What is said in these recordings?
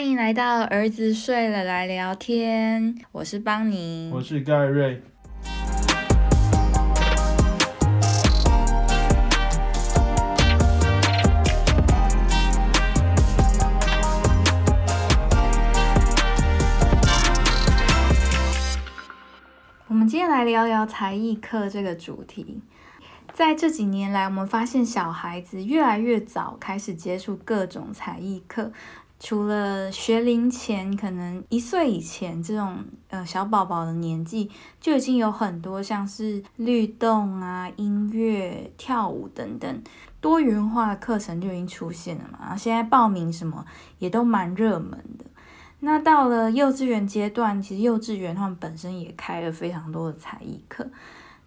欢迎来到儿子睡了来聊天，我是邦尼，我是盖瑞。我们今天来聊聊才艺课这个主题。在这几年来，我们发现小孩子越来越早开始接触各种才艺课。除了学龄前，可能一岁以前这种呃小宝宝的年纪，就已经有很多像是律动啊、音乐、跳舞等等多元化的课程就已经出现了嘛。然后现在报名什么也都蛮热门的。那到了幼稚园阶段，其实幼稚园他们本身也开了非常多的才艺课。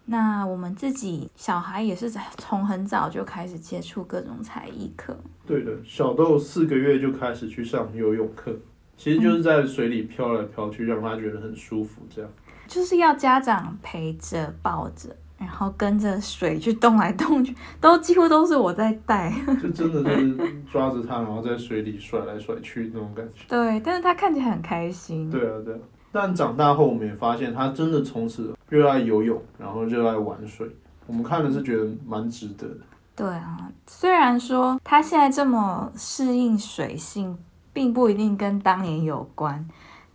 那我们自己小孩也是从很早就开始接触各种才艺课。对的，小豆四个月就开始去上游泳课，其实就是在水里飘来飘去，让他觉得很舒服。这样就是要家长陪着抱着，然后跟着水去动来动去，都几乎都是我在带。就真的是抓着他，然后在水里甩来甩去那种感觉。对，但是他看起来很开心。对啊，对啊。但长大后，我们也发现他真的从此热爱游泳，然后热爱玩水。我们看的是觉得蛮值得的。对啊，虽然说他现在这么适应水性，并不一定跟当年有关，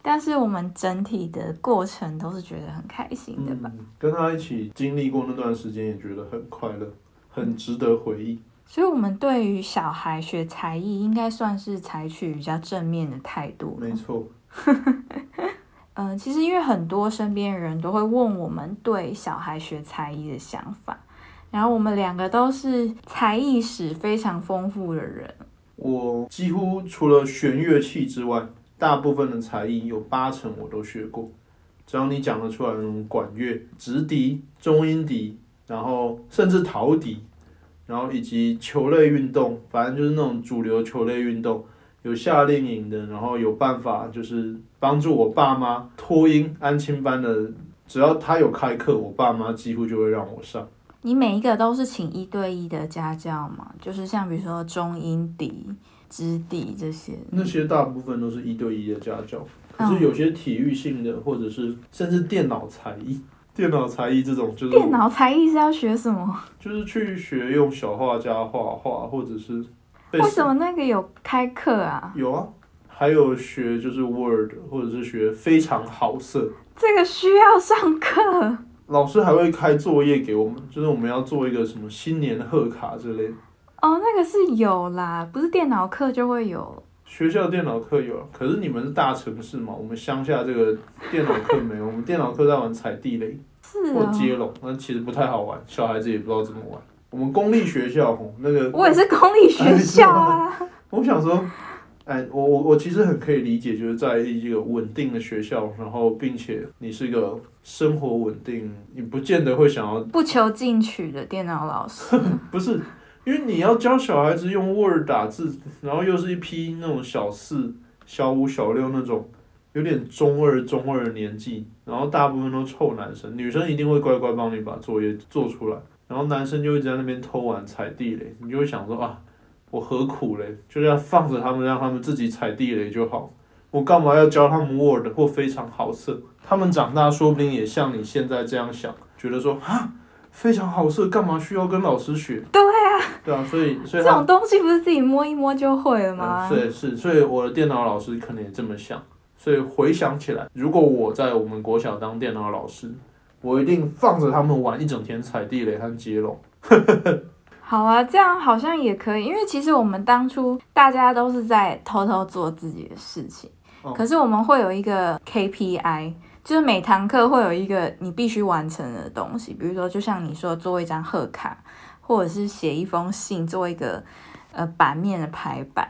但是我们整体的过程都是觉得很开心的吧。跟他一起经历过那段时间，也觉得很快乐，很值得回忆。所以，我们对于小孩学才艺，应该算是采取比较正面的态度。没错。嗯，其实因为很多身边的人都会问我们对小孩学才艺的想法，然后我们两个都是才艺史非常丰富的人。我几乎除了弦乐器之外，大部分的才艺有八成我都学过。只要你讲得出来那种管乐、直笛、中音笛，然后甚至陶笛，然后以及球类运动，反正就是那种主流球类运动。有夏令营的，然后有办法就是帮助我爸妈托婴安亲班的，只要他有开课，我爸妈几乎就会让我上。你每一个都是请一对一的家教吗？就是像比如说中音笛、直笛这些。那些大部分都是一对一的家教，可是有些体育性的，或者是甚至电脑才艺，电脑才艺这种就是。电脑才艺是要学什么？就是去学用小画家画画，或者是。为什么那个有开课啊？有啊，还有学就是 Word，或者是学非常好色。这个需要上课。老师还会开作业给我们，就是我们要做一个什么新年贺卡之类。哦，那个是有啦，不是电脑课就会有。学校电脑课有，可是你们是大城市嘛，我们乡下这个电脑课没有。我们电脑课在玩踩地雷，或接龙，那其实不太好玩，小孩子也不知道怎么玩。我们公立学校吼，那个我也是公立学校啊。我想说，哎，我我我其实很可以理解，就是在一个稳定的学校，然后并且你是一个生活稳定，你不见得会想要不求进取的电脑老师。不是，因为你要教小孩子用 Word 打字，然后又是一批那种小四、小五、小六那种有点中二、中二的年纪，然后大部分都臭男生，女生一定会乖乖帮你把作业做出来。然后男生就一直在那边偷玩踩地雷，你就会想说啊，我何苦嘞？就这样放着他们，让他们自己踩地雷就好。我干嘛要教他们 Word 或非常好色？他们长大说不定也像你现在这样想，觉得说啊，非常好色，干嘛需要跟老师学？对啊，对啊，所以所以这种东西不是自己摸一摸就会了吗？对，是，所以我的电脑老师可能也这么想。所以回想起来，如果我在我们国小当电脑老师。我一定放着他们玩一整天踩地雷和接龙。好啊，这样好像也可以，因为其实我们当初大家都是在偷偷做自己的事情，可是我们会有一个 KPI，就是每堂课会有一个你必须完成的东西，比如说就像你说做一张贺卡，或者是写一封信，做一个呃版面的排版。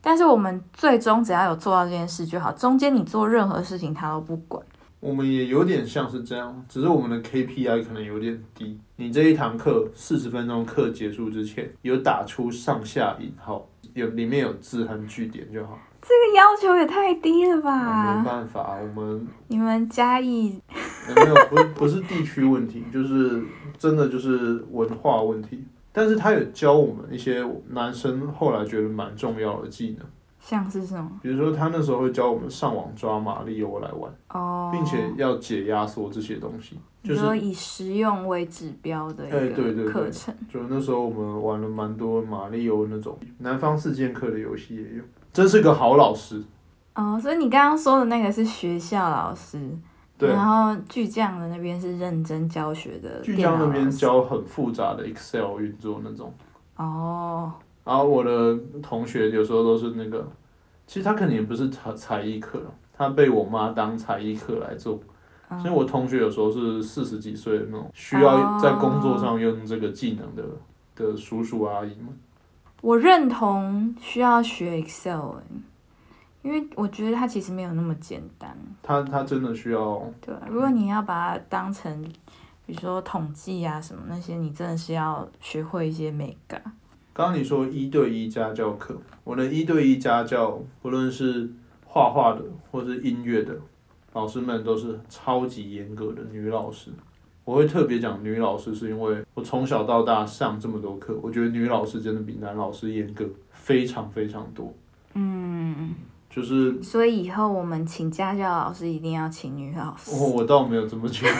但是我们最终只要有做到这件事就好，中间你做任何事情他都不管。我们也有点像是这样，只是我们的 KPI 可能有点低。你这一堂课四十分钟课结束之前，有打出上下引号，有里面有字和句点就好。这个要求也太低了吧？没办法，我们你们嘉义没有不不是地区问题，就是真的就是文化问题。但是他有教我们一些男生后来觉得蛮重要的技能。像是什么？比如说他那时候会教我们上网抓马里欧来玩，哦，并且要解压缩这些东西，就是以实用为指标的一个课程。就那时候我们玩了蛮多马里欧那种南方四剑客的游戏也有，真是个好老师。哦，所以你刚刚说的那个是学校老师，对，然后巨匠的那边是认真教学的巨匠那边教很复杂的 Excel 运作那种，哦，然后我的同学有时候都是那个，其实他可能也不是才才艺课，他被我妈当才艺课来做。嗯所以我同学有时候是四十几岁的那种，需要在工作上用这个技能的的叔叔阿姨们。我认同需要学 Excel，欸因为我觉得它其实没有那么简单。它它真的需要，对啊，如果你要把它当成，比如说统计啊什么那些，你真的是要学会一些美感。刚刚你说一对一家教课，我的一对一家教，不论是画画的或是音乐的，老师们都是超级严格的女老师。我会特别讲女老师，是因为我从小到大上这么多课，我觉得女老师真的比男老师严格非常非常多。嗯，就是所以以后我们请家教老师一定要请女老师。我我倒没有这么觉得，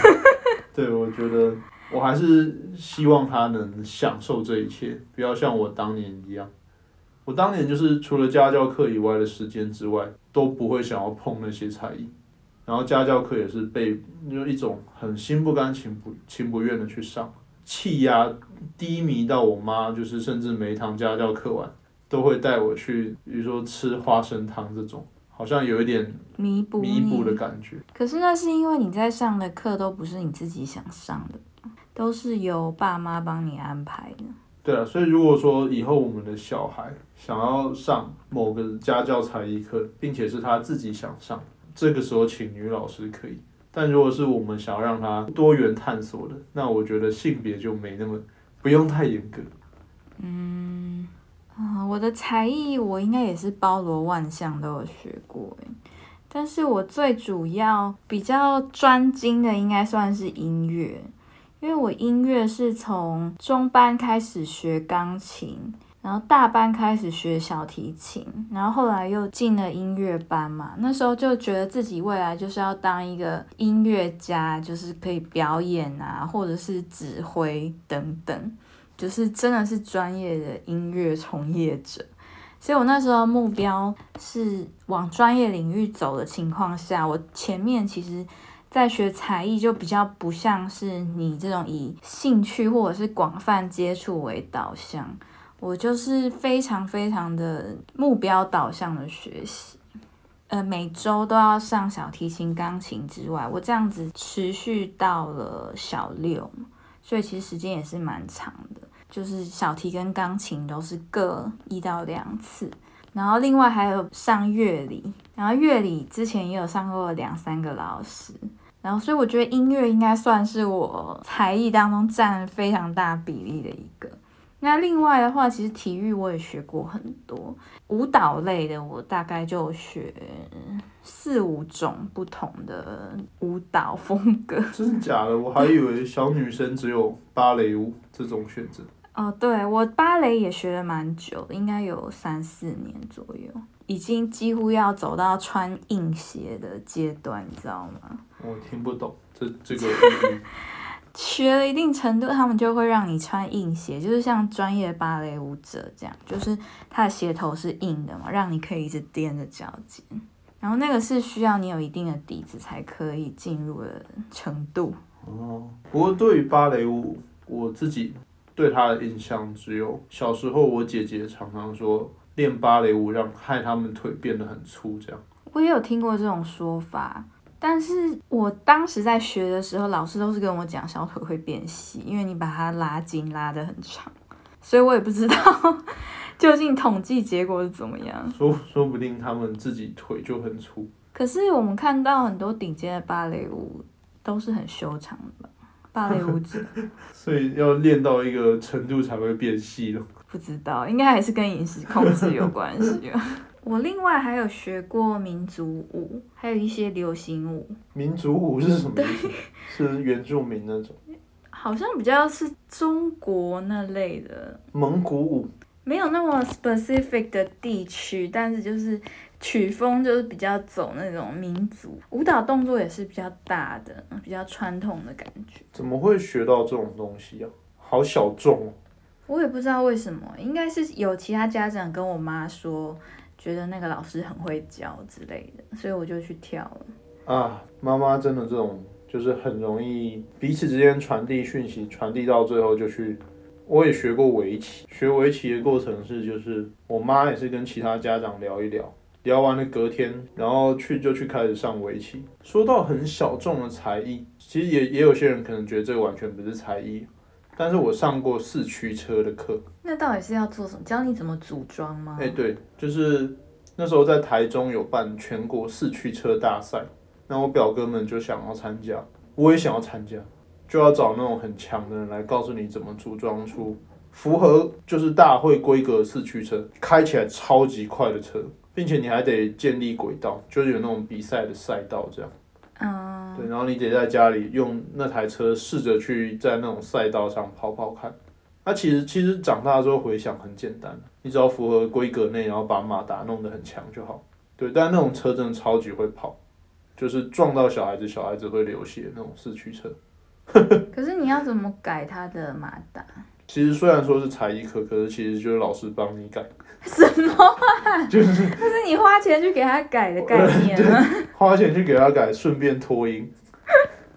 对我觉得我还是希望他能享受这一切，不要像我当年一样。我当年就是除了家教课以外的时间之外，都不会想要碰那些才艺，然后家教课也是被就一种很心不甘情不情不愿的去上，气压低迷到我妈就是甚至每一堂家教课完都会带我去，比如说吃花生汤这种，好像有一点弥补弥补的感觉。可是那是因为你在上的课都不是你自己想上的，都是由爸妈帮你安排的。对啊，所以如果说以后我们的小孩想要上某个家教才艺课，并且是他自己想上，这个时候请女老师可以。但如果是我们想要让他多元探索的，那我觉得性别就没那么不用太严格。嗯，啊，我的才艺我应该也是包罗万象都有学过诶，但是我最主要比较专精的应该算是音乐，因为我音乐是从中班开始学钢琴，然后大班开始学小提琴，然后后来又进了音乐班嘛，那时候就觉得自己未来就是要当一个音乐家，就是可以表演啊，或者是指挥等等。就是真的是专业的音乐从业者，所以我那时候目标是往专业领域走的情况下，我前面其实在学才艺就比较不像是你这种以兴趣或者是广泛接触为导向，我就是非常非常的目标导向的学习。呃，每周都要上小提琴、钢琴之外，我这样子持续到了小六，所以其实时间也是蛮长的。就是小提跟钢琴都是各一到两次，然后另外还有上乐理，然后乐理之前也有上过两三个老师，然后所以我觉得音乐应该算是我才艺当中占非常大比例的一个。那另外的话，其实体育我也学过很多，舞蹈类的我大概就学四五种不同的舞蹈风格。真的假的？我还以为小女生只有芭蕾舞这种选择。哦，对我芭蕾也学了蛮久，应该有三四年左右，已经几乎要走到穿硬鞋的阶段，你知道吗？我听不懂这这个。学了一定程度，他们就会让你穿硬鞋，就是像专业芭蕾舞者这样，就是他的鞋头是硬的嘛，让你可以一直踮着脚尖。然后那个是需要你有一定的底子才可以进入的程度。哦，不过对于芭蕾舞，我自己对它的印象只有小时候我姐姐常常说练芭蕾舞让害他们腿变得很粗这样。我也有听过这种说法，但是我当时在学的时候，老师都是跟我讲小腿会变细，因为你把它拉筋拉得很长，所以我也不知道 究竟统计结果是怎么样。说说不定他们自己腿就很粗。可是我们看到很多顶尖的芭蕾舞都是很修长的，芭蕾舞者 所以要练到一个程度才会变细了。不知道，应该还是跟饮食控制有关系。我另外还有学过民族舞，还有一些流行舞，民族舞是什么意思？是原住民那种好像比较是中国那类的。蒙古舞。没有那么 specific 的地区，但是就是曲风就是比较走那种民族舞蹈动作也是比较大的，比较传统的感觉。怎么会学到这种东西啊？好小众哦。我也不知道为什么，应该是有其他家长跟我妈说，觉得那个老师很会教之类的，所以我就去跳了。啊，妈妈真的这种就是很容易彼此之间传递讯息，传递到最后就去。我也学过围棋，学围棋的过程是就是我妈也是跟其他家长聊一聊，聊完了隔天，然后去就去开始上围棋。说到很小众的才艺，其实也也有些人可能觉得这完全不是才艺。但是我上过四驱车的课，那到底是要做什么？教你怎么组装吗？哎，对，就是那时候在台中有办全国四驱车大赛，那我表哥们就想要参加，我也想要参加，就要找那种很强的人来告诉你怎么组装出符合就是大会规格的四驱车，开起来超级快的车，并且你还得建立轨道，就是有那种比赛的赛道这样。嗯，对，然后你得在家里用那台车试着去在那种赛道上跑跑看。那其实其实长大之后回想很简单，你只要符合规格内，然后把马达弄得很强就好。对，但那种车真的超级会跑，就是撞到小孩子，小孩子会流血那种四驱车。可是你要怎么改它的马达？其实虽然说是才艺课，可是其实就是老师帮你改。什么啊？就是那是你花钱去给他改的概念啊！花钱去给他改，顺便脱音，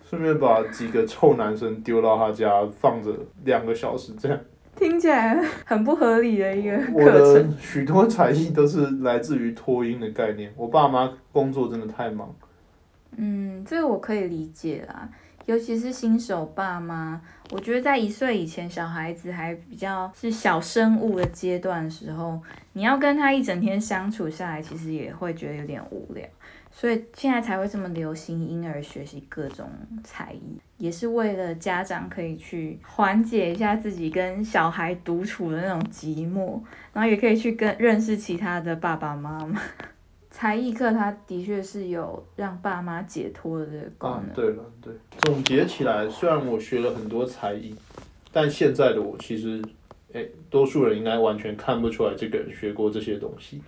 顺便把几个臭男生丢到他家放着两个小时，这样听起来很不合理的一个我课程。的许多才艺都是来自于脱音的概念。我爸妈工作真的太忙，嗯，这个我可以理解啦，尤其是新手爸妈，我觉得在一岁以前，小孩子还比较是小生物的阶段时候，你要跟他一整天相处下来，其实也会觉得有点无聊，所以现在才会这么流行婴儿学习各种才艺，也是为了家长可以去缓解一下自己跟小孩独处的那种寂寞，然后也可以去跟认识其他的爸爸妈妈。才艺课它的确是有让爸妈解脱的这个功啊能。，对了，对，总结起来，虽然我学了很多才艺，但现在的我其实，哎，多数人应该完全看不出来这个人学过这些东西。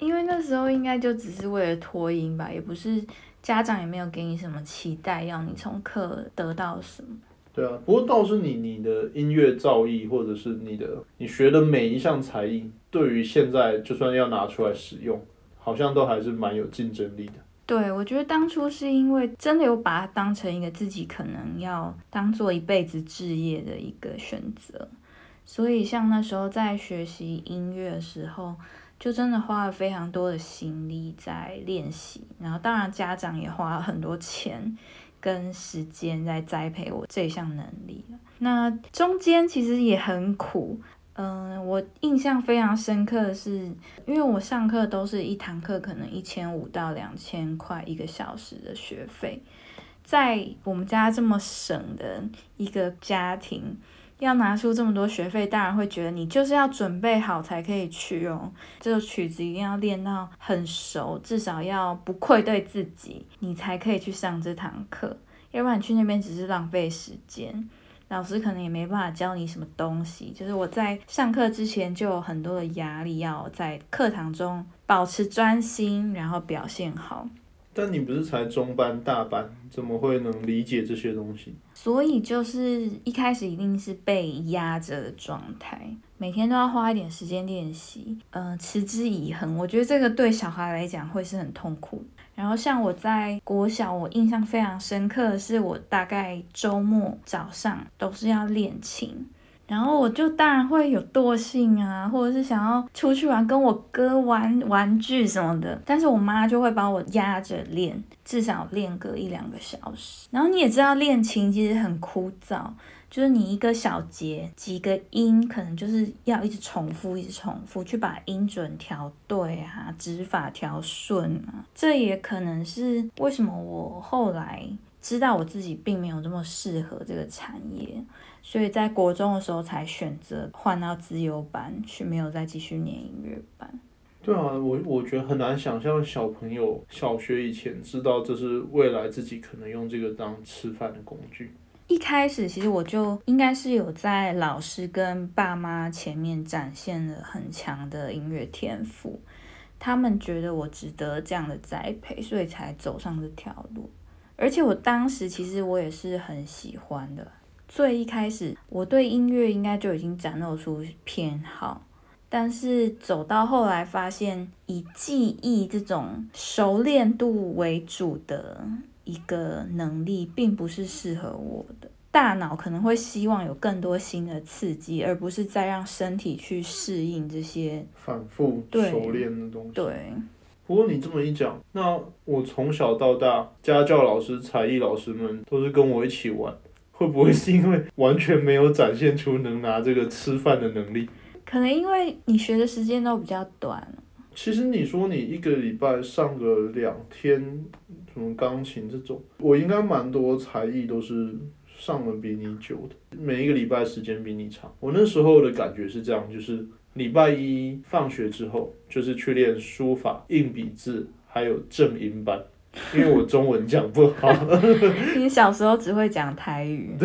因为那时候应该就只是为了脱音吧，也不是家长也没有给你什么期待，要你从课得到什么。对啊，不过倒是你你的音乐造诣，或者是你的你学的每一项才艺，对于现在就算要拿出来使用，好像都还是蛮有竞争力的。对，我觉得当初是因为真的有把它当成一个自己可能要当做一辈子置业的一个选择，所以像那时候在学习音乐的时候，就真的花了非常多的心力在练习，然后当然家长也花了很多钱跟时间在栽培我这项能力那中间其实也很苦，嗯，我印象非常深刻的是，因为我上课都是一堂课可能一千五到两千块一个小时的学费，在我们家这么省的一个家庭，要拿出这么多学费，当然会觉得你就是要准备好才可以去哦。这个曲子一定要练到很熟，至少要不愧对自己，你才可以去上这堂课，要不然你去那边只是浪费时间。老师可能也没办法教你什么东西，就是我在上课之前就有很多的压力，要在课堂中保持专心，然后表现好。但你不是才中班大班，怎么会能理解这些东西？所以就是一开始一定是被压着的状态，每天都要花一点时间练习，呃，持之以恒。我觉得这个对小孩来讲会是很痛苦的。然后像我在国小，我印象非常深刻的是，我大概周末早上都是要练琴。然后我就当然会有惰性啊，或者是想要出去玩，跟我哥玩玩具什么的。但是我妈就会把我压着练，至少练个一两个小时。然后你也知道，练琴其实很枯燥，就是你一个小节几个音，可能就是要一直重复，一直重复去把音准调对啊，指法调顺啊。这也可能是为什么我后来知道我自己并没有这么适合这个产业。所以在国中的时候才选择换到自由班去，没有再继续念音乐班。对啊，我我觉得很难想象小朋友小学以前知道这是未来自己可能用这个当吃饭的工具。一开始其实我就应该是有在老师跟爸妈前面展现了很强的音乐天赋，他们觉得我值得这样的栽培，所以才走上这条路。而且我当时其实我也是很喜欢的，最一开始我对音乐应该就已经展露出偏好，但是走到后来发现以记忆这种熟练度为主的。一个能力并不是适合我的，大脑可能会希望有更多新的刺激，而不是再让身体去适应这些反复熟练的东西。对。不过你这么一讲，那我从小到大，家教老师、才艺老师们都是跟我一起玩，会不会是因为完全没有展现出能拿这个吃饭的能力？可能因为你学的时间都比较短。其实你说你一个礼拜上个两天，什么钢琴这种，我应该蛮多才艺都是上的比你久的，每一个礼拜时间比你长。我那时候的感觉是这样，就是礼拜一放学之后，就是去练书法、硬笔字，还有正音班，因为我中文讲不好。你小时候只会讲台语。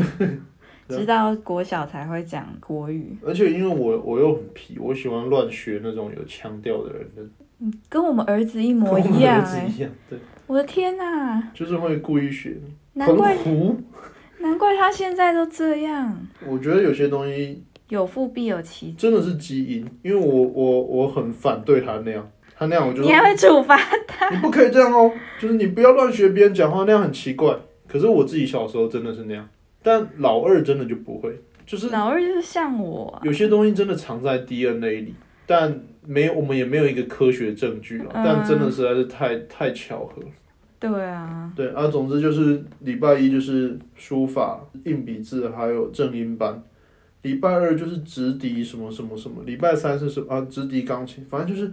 直到国小才会讲国语，而且因为我我又很皮，我喜欢乱学那种有腔调的人的。嗯，跟我们儿子一模一样哎！对，我的天哪！就是会故意学，难怪糊，难怪他现在都这样。我觉得有些东西有富必有其，真的是基因。因为我我我很反对他那样，他那样我就你还会处罚他？你不可以这样哦，就是你不要乱学别人讲话，那样很奇怪。可是我自己小时候真的是那样。但老二真的就不会，就是老二就是像我，有些东西真的藏在 DNA 里，但没有我们也没有一个科学证据了，但真的实在是太太巧合对啊。对啊，总之就是礼拜一就是书法、硬笔字，还有正音班；礼拜二就是直笛什么什么什么；礼拜三是什么啊？直笛、钢琴，反正就是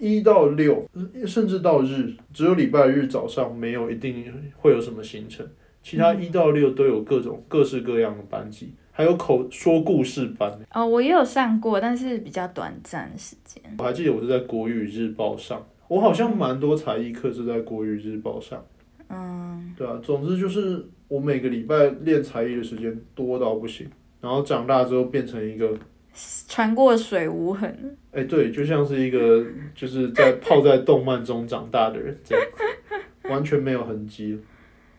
一到六，甚至到日，只有礼拜日早上没有一定会有什么行程。其他一到六都有各种各式各样的班级，还有口说故事班。哦，我也有上过，但是比较短暂时间。我还记得我是在国语日报上，我好像蛮多才艺课是在国语日报上。嗯。对啊，总之就是我每个礼拜练才艺的时间多到不行，然后长大之后变成一个穿过水无痕。哎，对，就像是一个就是在 泡在动漫中长大的人这样，完全没有痕迹。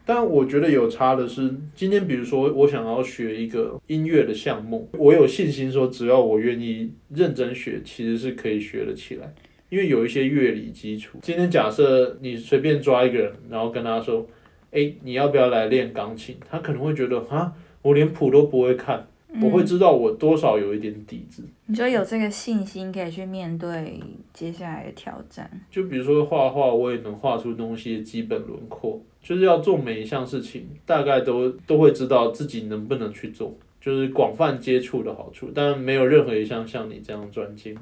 但我觉得有差的是，今天比如说我想要学一个音乐的项目，我有信心说只要我愿意认真学，其实是可以学得起来，因为有一些乐理基础。今天假设你随便抓一个人，然后跟他说，哎，你要不要来练钢琴？他可能会觉得啊，我连谱都不会看。我会知道我多少有一点底子，你就有这个信心可以去面对接下来的挑战。就比如说画画，我也能画出东西的基本轮廓。就是要做每一项事情，大概都都会知道自己能不能去做，就是广泛接触的好处。但没有任何一项像你这样专精。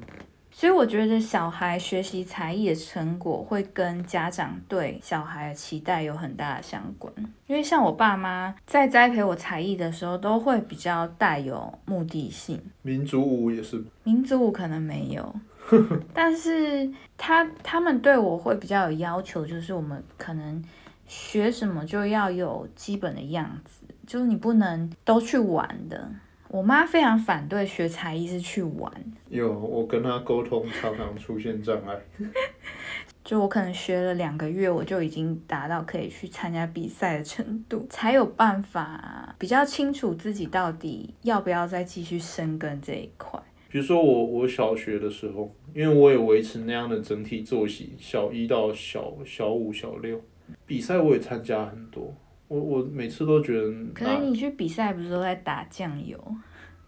所以我觉得小孩学习才艺的成果会跟家长对小孩的期待有很大的相关。因为像我爸妈在栽培我才艺的时候，都会比较带有目的性。民族舞也是。民族舞可能没有，但是他他们对我会比较有要求，就是我们可能学什么就要有基本的样子，就是你不能都去玩的。我妈非常反对学才艺是去玩。有，我跟她沟通常常出现障碍。就我可能学了两个月，我就已经达到可以去参加比赛的程度，才有办法比较清楚自己到底要不要再继续深耕这一块。比如说我我小学的时候，因为我也维持那样的整体作息，小一到小小五、小六比赛我也参加很多。我我每次都觉得，可是你去比赛不是都在打酱油？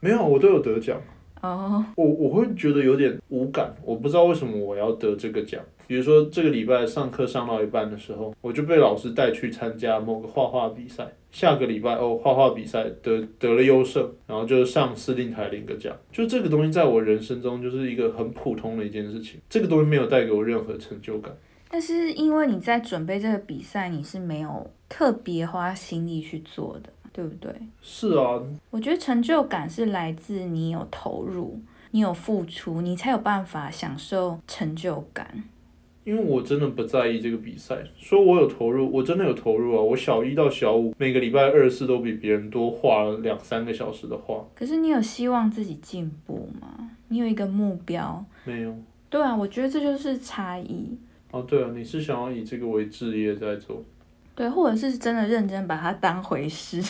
没有，我都有得奖。哦。我我会觉得有点无感，我不知道为什么我要得这个奖。比如说这个礼拜上课上到一半的时候，我就被老师带去参加某个画画比赛。下个礼拜哦，画画比赛得得了优胜，然后就上司令台领个奖。就这个东西在我人生中就是一个很普通的一件事情，这个东西没有带给我任何成就感。但是因为你在准备这个比赛，你是没有特别花心力去做的，对不对？是啊。我觉得成就感是来自你有投入，你有付出，你才有办法享受成就感。因为我真的不在意这个比赛，说我有投入，我真的有投入啊！我小一到小五，每个礼拜二四都比别人多画了两三个小时的画。可是你有希望自己进步吗？你有一个目标？没有。对啊，我觉得这就是差异。哦，对啊，你是想要以这个为置业在做？对，或者是真的认真把它当回事。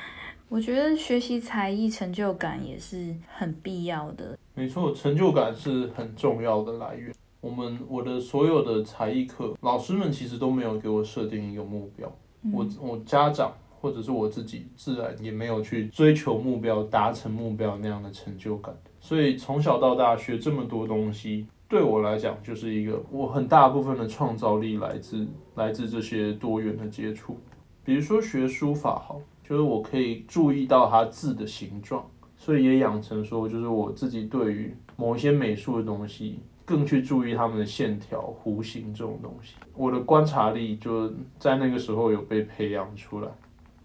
我觉得学习才艺成就感也是很必要的。没错，成就感是很重要的来源。我们我的所有的才艺课，老师们其实都没有给我设定一个目标，我我家长或者是我自己，自然也没有去追求目标、达成目标那样的成就感。所以从小到大学这么多东西，对我来讲就是一个我很大部分的创造力来自来自这些多元的接触。比如说学书法，好，就是我可以注意到它字的形状，所以也养成说，就是我自己对于某一些美术的东西。更去注意它们的线条、弧形这种东西，我的观察力就在那个时候有被培养出来。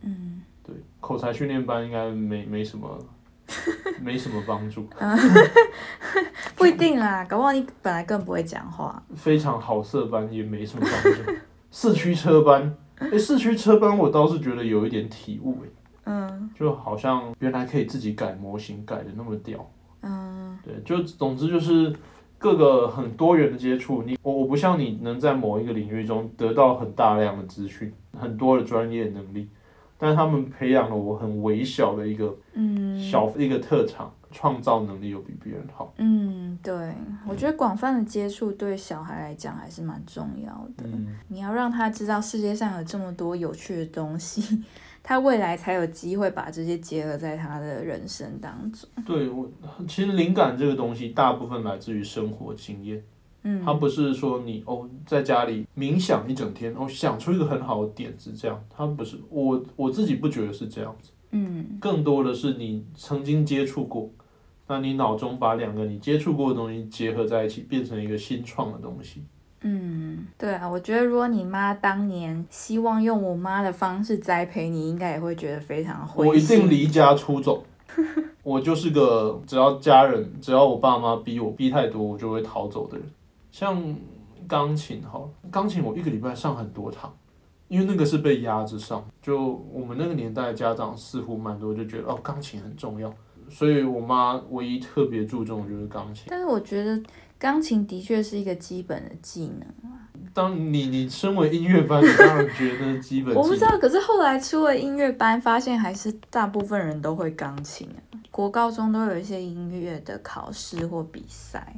嗯，对，口才训练班应该没没什么，没什么帮助。不一定啦，搞不好你本来更不会讲话。非常好色班也没什么帮助。四驱车班，哎，四驱车班我倒是觉得有一点体悟，哎，嗯，就好像原来可以自己改模型，改的那么屌。嗯，对，就总之就是。各个很多元的接触，你我我不像你能在某一个领域中得到很大量的资讯，很多的专业能力，但是他们培养了我很微小的一个嗯小一个特长，创造能力又比别人好。嗯，对，我觉得广泛的接触对小孩来讲还是蛮重要的。嗯，你要让他知道世界上有这么多有趣的东西。他未来才有机会把这些结合在他的人生当中。对我，其实灵感这个东西，大部分来自于生活经验。嗯，它不是说你哦在家里冥想一整天，哦想出一个很好的点子这样，它不是我我自己不觉得是这样子。嗯，更多的是你曾经接触过，那你脑中把两个你接触过的东西结合在一起，变成一个新创的东西。嗯，对啊，我觉得如果你妈当年希望用我妈的方式栽培你，应该也会觉得非常灰我一定离家出走。我就是个只要家人，只要我爸妈逼我逼太多，我就会逃走的人。像钢琴哈，钢琴我一个礼拜上很多堂，因为那个是被压着上。就我们那个年代，家长似乎蛮多就觉得哦，钢琴很重要，所以我妈唯一特别注重就是钢琴。但是我觉得。钢琴的确是一个基本的技能啊。当你你身为音乐班，你当然觉得基本。我不知道，可是后来出了音乐班，发现还是大部分人都会钢琴啊。国高中都有一些音乐的考试或比赛。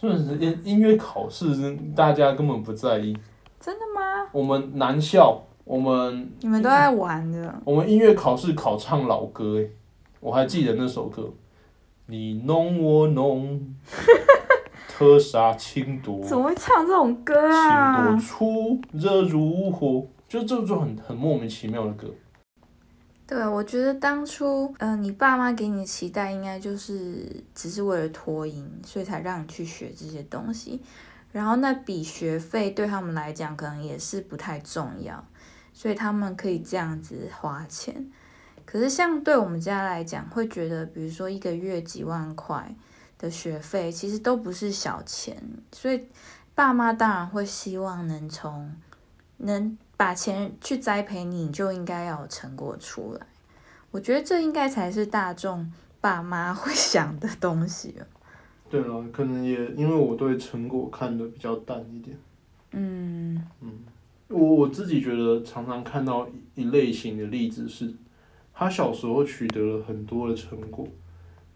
是不是音音乐考试是大家根本不在意？真的吗？我们男校，我们你们都在玩的。我们音乐考试考唱老歌，哎，我还记得那首歌，你弄我弄。特杀轻多，怎么会唱这种歌啊？情多出，热如火，就这种很很莫名其妙的歌。对，我觉得当初，嗯，你爸妈给你的期待，应该就是只是为了脱音，所以才让你去学这些东西。然后那笔学费对他们来讲，可能也是不太重要，所以他们可以这样子花钱。可是像对我们家来讲，会觉得，比如说一个月几万块。的学费其实都不是小钱，所以爸妈当然会希望能从能把钱去栽培你，你就应该要有成果出来。我觉得这应该才是大众爸妈会 想的东西了。对了，可能也因为我对成果看的比较淡一点。嗯嗯，我我自己觉得常常看到一类型的例子是，他小时候取得了很多的成果。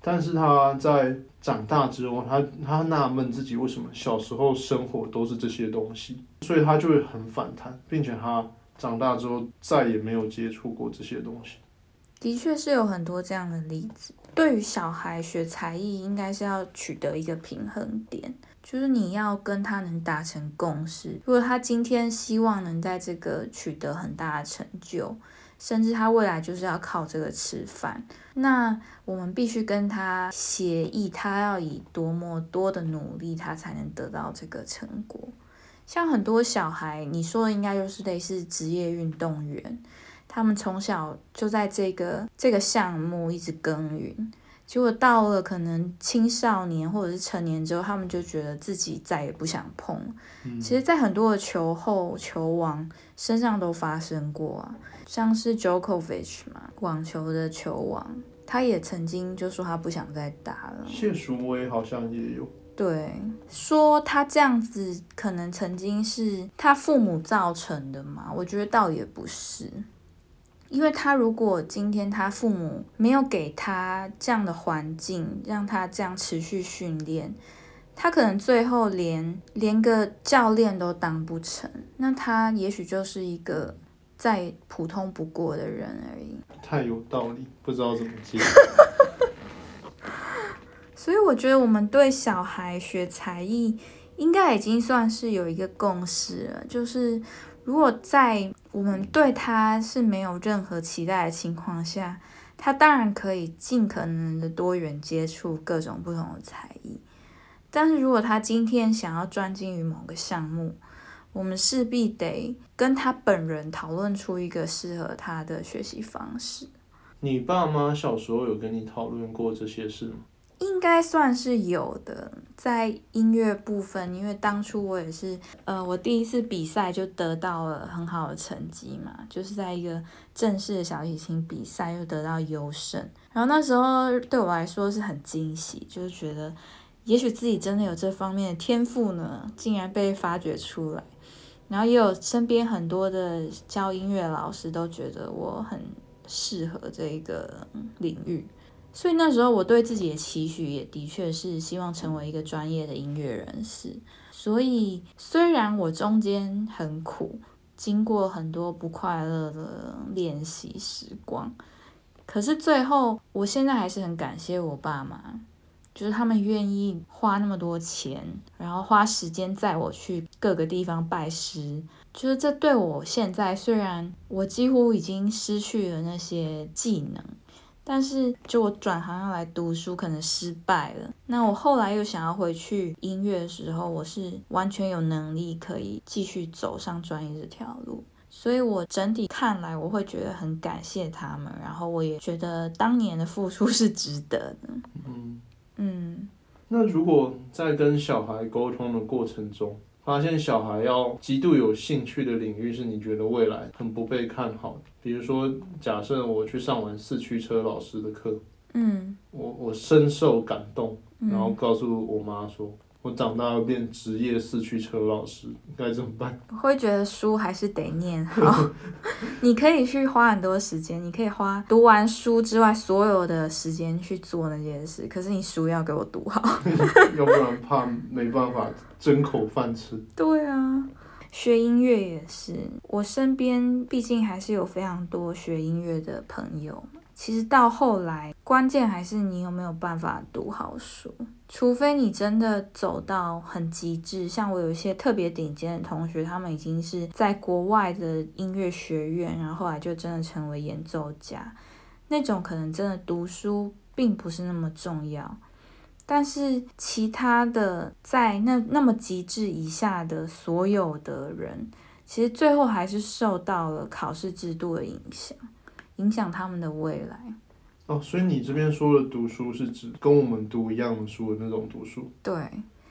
但是他在长大之后，他他纳闷自己为什么小时候生活都是这些东西，所以他就会很反弹，并且他长大之后再也没有接触过这些东西。的确是有很多这样的例子。对于小孩学才艺，应该是要取得一个平衡点，就是你要跟他能达成共识。如果他今天希望能在这个取得很大的成就，甚至他未来就是要靠这个吃饭，那我们必须跟他协议，他要以多么多的努力，他才能得到这个成果。像很多小孩，你说的应该就是类似职业运动员，他们从小就在这个这个项目一直耕耘，结果到了可能青少年或者是成年之后，他们就觉得自己再也不想碰。嗯其实，在很多的球后、球王身上都发生过啊，像是 Djokovic 嘛，网球的球王，他也曾经就说他不想再打了。谢淑薇好像也有，对，说他这样子可能曾经是他父母造成的嘛？我觉得倒也不是，因为他如果今天他父母没有给他这样的环境，让他这样持续训练，他可能最后连连个教练都当不成，那他也许就是一个再普通不过的人而已。太有道理，不知道怎么接。所以我觉得我们对小孩学才艺应该已经算是有一个共识了，就是如果在我们对他是没有任何期待的情况下，他当然可以尽可能的多元接触各种不同的才艺。但是如果他今天想要专精于某个项目，我们势必得跟他本人讨论出一个适合他的学习方式。你爸妈小时候有跟你讨论过这些事吗？应该算是有的，在音乐部分，因为当初我也是，呃，我第一次比赛就得到了很好的成绩嘛，就是在一个正式的小提琴比赛又得到优胜，然后那时候对我来说是很惊喜，就是觉得也许自己真的有这方面的天赋呢，竟然被发掘出来，然后也有身边很多的教音乐老师都觉得我很适合这一个领域。所以那时候我对自己的期许也的确是希望成为一个专业的音乐人士。所以虽然我中间很苦，经过很多不快乐的练习时光，可是最后我现在还是很感谢我爸妈，就是他们愿意花那么多钱，然后花时间载我去各个地方拜师。就是这对我现在虽然我几乎已经失去了那些技能。但是，就我转行要来读书，可能失败了。那我后来又想要回去音乐的时候，我是完全有能力可以继续走上专业这条路。所以，我整体看来，我会觉得很感谢他们，然后我也觉得当年的付出是值得的。嗯，嗯，那如果在跟小孩沟通的过程中，发现小孩要极度有兴趣的领域是你觉得未来很不被看好的，比如说，假设我去上完四驱车老师的课，嗯，我我深受感动，嗯然后告诉我妈说，我长大要变职业四驱车老师，该怎么办？我会觉得书还是得念好。你可以去花很多时间，你可以花读完书之外所有的时间去做那件事，可是你书要给我读好。要不然怕没办法争口饭吃。对啊，学音乐也是，我身边毕竟还是有非常多学音乐的朋友。其实到后来，关键还是你有没有办法读好书。除非你真的走到很极致，像我有一些特别顶尖的同学，他们已经是在国外的音乐学院，然后后来就真的成为演奏家，那种可能真的读书并不是那么重要。但是其他的在那那么极致以下的所有的人，其实最后还是受到了考试制度的影响，影响他们的未来。哦，所以你这边说的读书是指跟我们读一样的书的那种读书。对，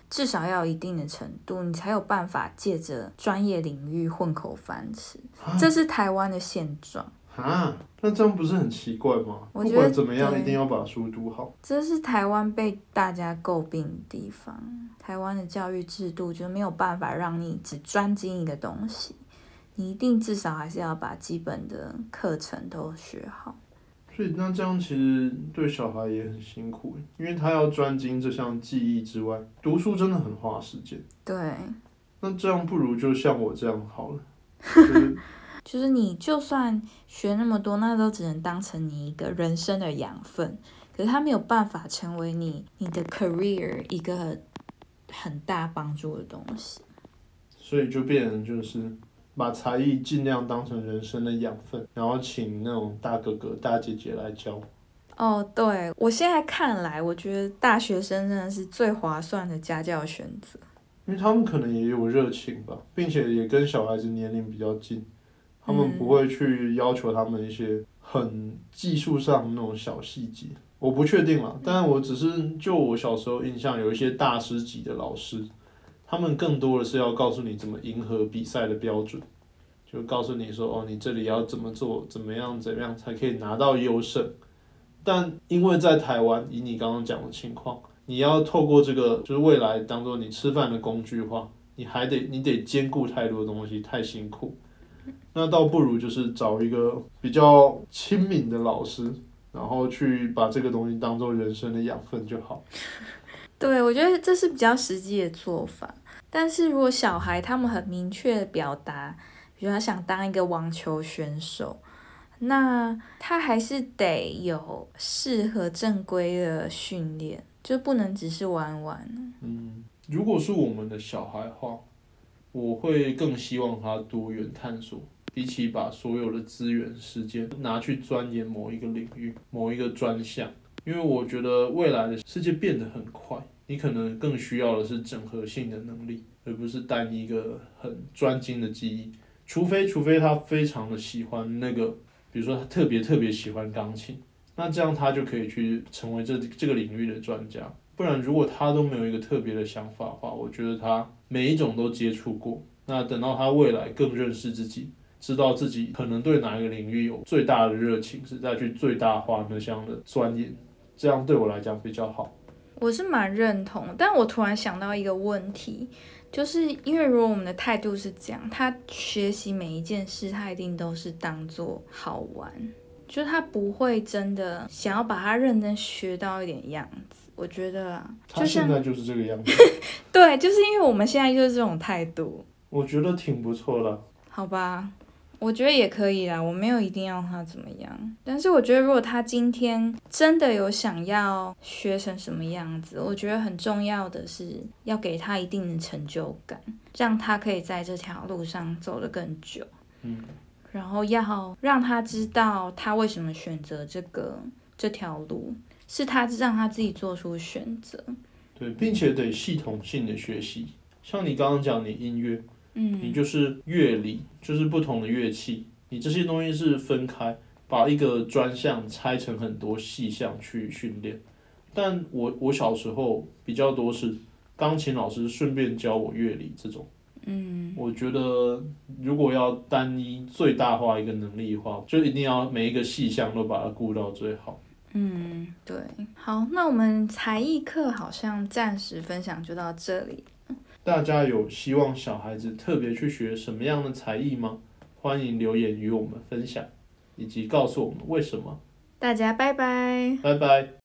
至少要有一定的程度，你才有办法借着专业领域混口饭吃。这是台湾的现状，啊，那这样不是很奇怪吗？不我觉得管怎么样，一定要把书读好。这是台湾被大家诟病的地方。台湾的教育制度就没有办法让你只专精一个东西，你一定至少还是要把基本的课程都学好。所以那这样其实对小孩也很辛苦，因为他要专精这项技艺之外，读书真的很花时间。对，那这样不如就像我这样好了，就是就是你就算学那么多，那都只能当成你一个人生的养分，可是他没有办法成为你你的 career 一个很大帮助的东西。所以就变成就是把才艺尽量当成人生的养分，然后请那种大哥哥大姐姐来教。哦，对我现在看来，我觉得大学生真的是最划算的家教选择。因为他们可能也有热情吧，并且也跟小孩子年龄比较近，他们嗯不会去要求他们一些很技术上的那种小细节。我不确定啦，但我只是就我小时候印象，有一些大师级的老师，他们更多的是要告诉你怎么迎合比赛的标准，就告诉你说哦，你这里要怎么做，怎么样怎么样才可以拿到优胜。但因为在台湾，以你刚刚讲的情况，你要透过这个就是未来当做你吃饭的工具化，你还得你得兼顾太多东西，太辛苦。那倒不如就是找一个比较亲民的老师，然后去把这个东西当做人生的养分就好。对，我觉得这是比较实际的做法。但是如果小孩他们很明确的表达，比如他想当一个网球选手，那他还是得有适合正规的训练，就不能只是玩玩。嗯，如果是我们的小孩的话，我会更希望他多元探索，比起把所有的资源、时间拿去钻研某一个领域、某一个专项，因为我觉得未来的世界变得很快，你可能更需要的是整合性的能力，而不是单一个很专精的记忆。除非，除非他非常的喜欢那个，比如说他特别特别喜欢钢琴，那这样他就可以去成为这这个领域的专家。不然，如果他都没有一个特别的想法的话，我觉得他每一种都接触过。那等到他未来更认识自己，知道自己可能对哪一个领域有最大的热情，是再去最大化那项的钻研，这样对我来讲比较好。我是蛮认同，但我突然想到一个问题。就是因为如果我们的态度是这样，他学习每一件事，他一定都是当做好玩，就是他不会真的想要把它认真学到一点样子。我觉得，他现在就是这个样子。对，就是因为我们现在就是这种态度。我觉得挺不错的。好吧。我觉得也可以啦，我没有一定要他怎么样，但是我觉得如果他今天真的有想要学成什么样子，我觉得很重要的是要给他一定的成就感，让他可以在这条路上走得更久。嗯，然后要让他知道他为什么选择这个这条路，是他让他自己做出选择。对，并且得系统性的学习，像你刚刚讲你音乐。嗯，你就是乐理，就是不同的乐器，你这些东西是分开，把一个专项拆成很多细项去训练。但我我小时候比较多是钢琴老师顺便教我乐理这种。嗯，我觉得如果要单一最大化一个能力的话，就一定要每一个细项都把它顾到最好。嗯，对。好，那我们才艺课好像暂时分享就到这里。大家有希望小孩子特别去学什么样的才艺吗？欢迎留言与我们分享，以及告诉我们为什么。大家拜拜。拜拜。